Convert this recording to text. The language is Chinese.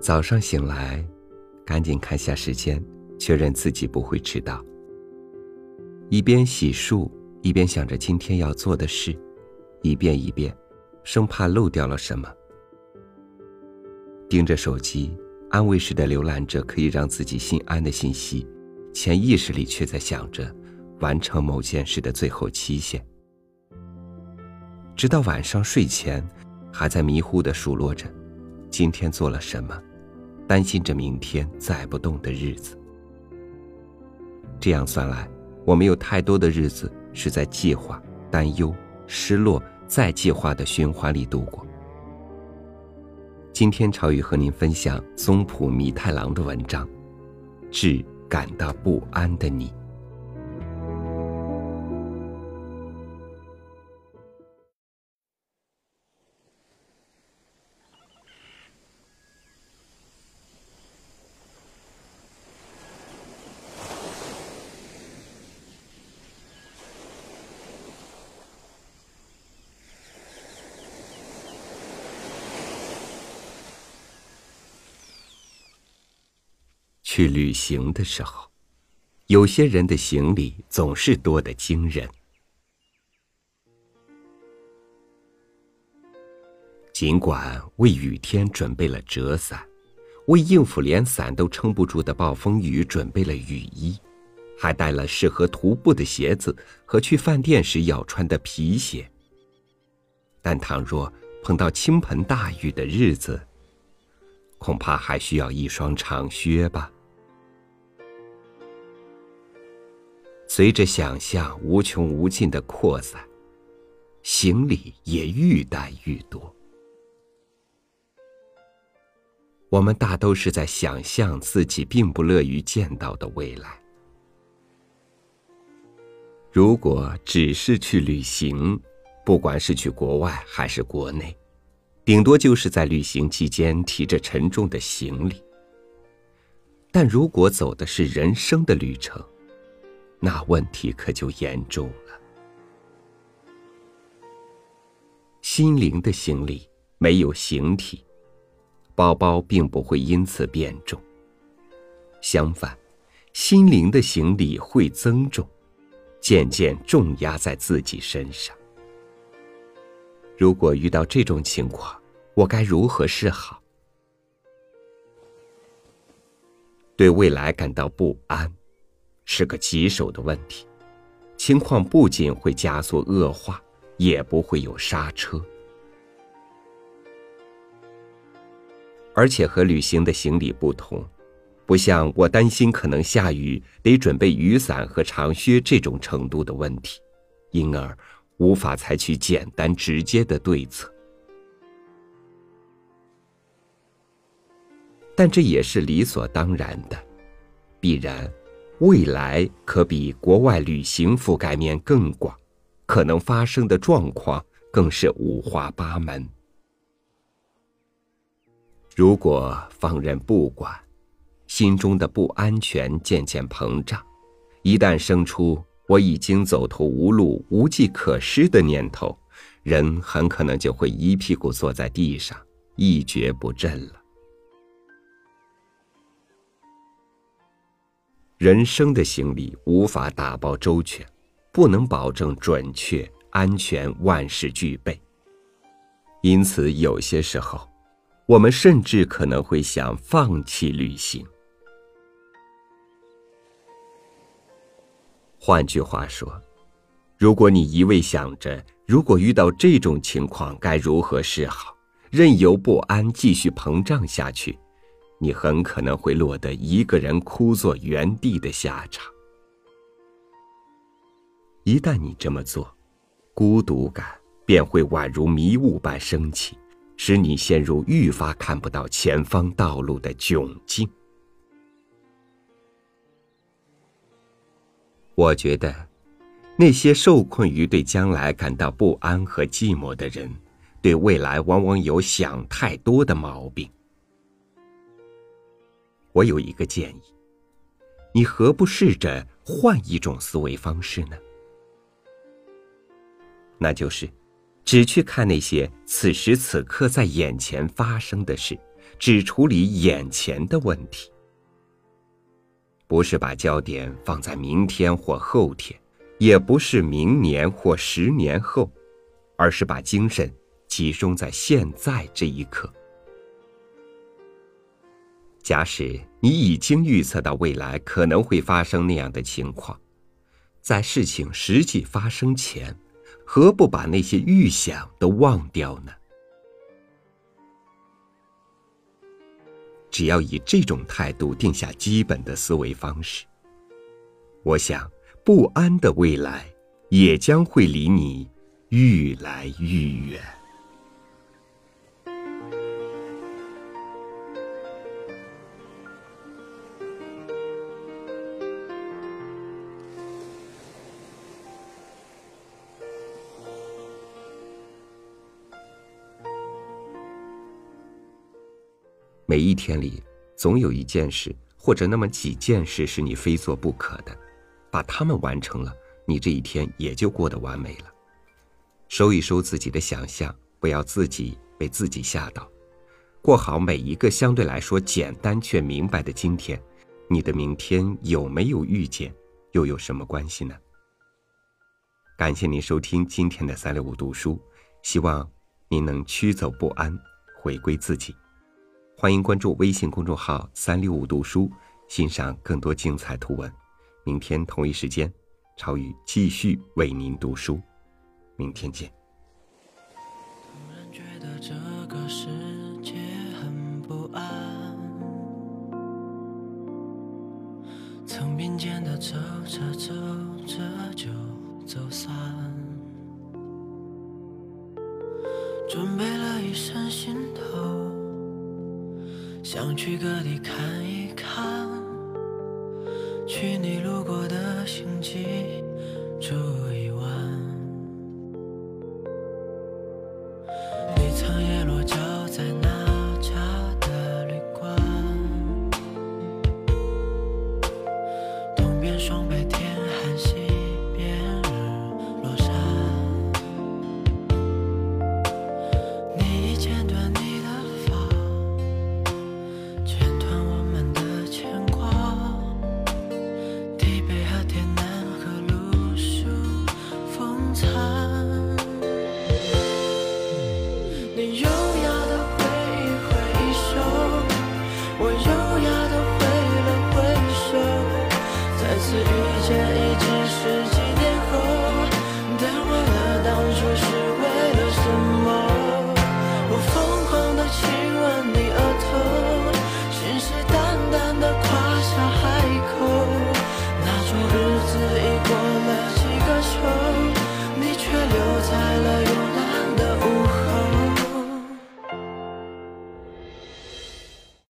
早上醒来，赶紧看下时间，确认自己不会迟到。一边洗漱，一边想着今天要做的事，一遍一遍，生怕漏掉了什么。盯着手机，安慰式的浏览着可以让自己心安的信息，潜意识里却在想着完成某件事的最后期限。直到晚上睡前，还在迷糊的数落着今天做了什么。担心着明天载不动的日子，这样算来，我们有太多的日子是在计划、担忧、失落、再计划的循环里度过。今天朝雨和您分享松浦弥太郎的文章，《致感到不安的你》。去旅行的时候，有些人的行李总是多得惊人。尽管为雨天准备了折伞，为应付连伞都撑不住的暴风雨准备了雨衣，还带了适合徒步的鞋子和去饭店时要穿的皮鞋，但倘若碰到倾盆大雨的日子，恐怕还需要一双长靴吧。随着想象无穷无尽的扩散，行李也愈带愈多。我们大都是在想象自己并不乐于见到的未来。如果只是去旅行，不管是去国外还是国内，顶多就是在旅行期间提着沉重的行李。但如果走的是人生的旅程，那问题可就严重了。心灵的行李没有形体，包包并不会因此变重。相反，心灵的行李会增重，渐渐重压在自己身上。如果遇到这种情况，我该如何是好？对未来感到不安。是个棘手的问题，情况不仅会加速恶化，也不会有刹车。而且和旅行的行李不同，不像我担心可能下雨得准备雨伞和长靴这种程度的问题，因而无法采取简单直接的对策。但这也是理所当然的，必然。未来可比国外旅行覆盖面更广，可能发生的状况更是五花八门。如果放任不管，心中的不安全渐渐膨胀，一旦生出我已经走投无路、无计可施的念头，人很可能就会一屁股坐在地上，一蹶不振了。人生的行李无法打包周全，不能保证准确、安全，万事俱备。因此，有些时候，我们甚至可能会想放弃旅行。换句话说，如果你一味想着如果遇到这种情况该如何是好，任由不安继续膨胀下去。你很可能会落得一个人枯坐原地的下场。一旦你这么做，孤独感便会宛如迷雾般升起，使你陷入愈发看不到前方道路的窘境。我觉得，那些受困于对将来感到不安和寂寞的人，对未来往往有想太多的毛病。我有一个建议，你何不试着换一种思维方式呢？那就是，只去看那些此时此刻在眼前发生的事，只处理眼前的问题，不是把焦点放在明天或后天，也不是明年或十年后，而是把精神集中在现在这一刻。假使你已经预测到未来可能会发生那样的情况，在事情实际发生前，何不把那些预想都忘掉呢？只要以这种态度定下基本的思维方式，我想不安的未来也将会离你愈来愈远。每一天里，总有一件事或者那么几件事是你非做不可的，把它们完成了，你这一天也就过得完美了。收一收自己的想象，不要自己被自己吓到，过好每一个相对来说简单却明白的今天。你的明天有没有遇见，又有什么关系呢？感谢您收听今天的三六五读书，希望您能驱走不安，回归自己。欢迎关注微信公众号“三六五读书”，欣赏更多精彩图文。明天同一时间，超宇继续为您读书。明天见。突然觉得这个世界很不安，曾并肩的走着走着就走散，准备想去各地看一。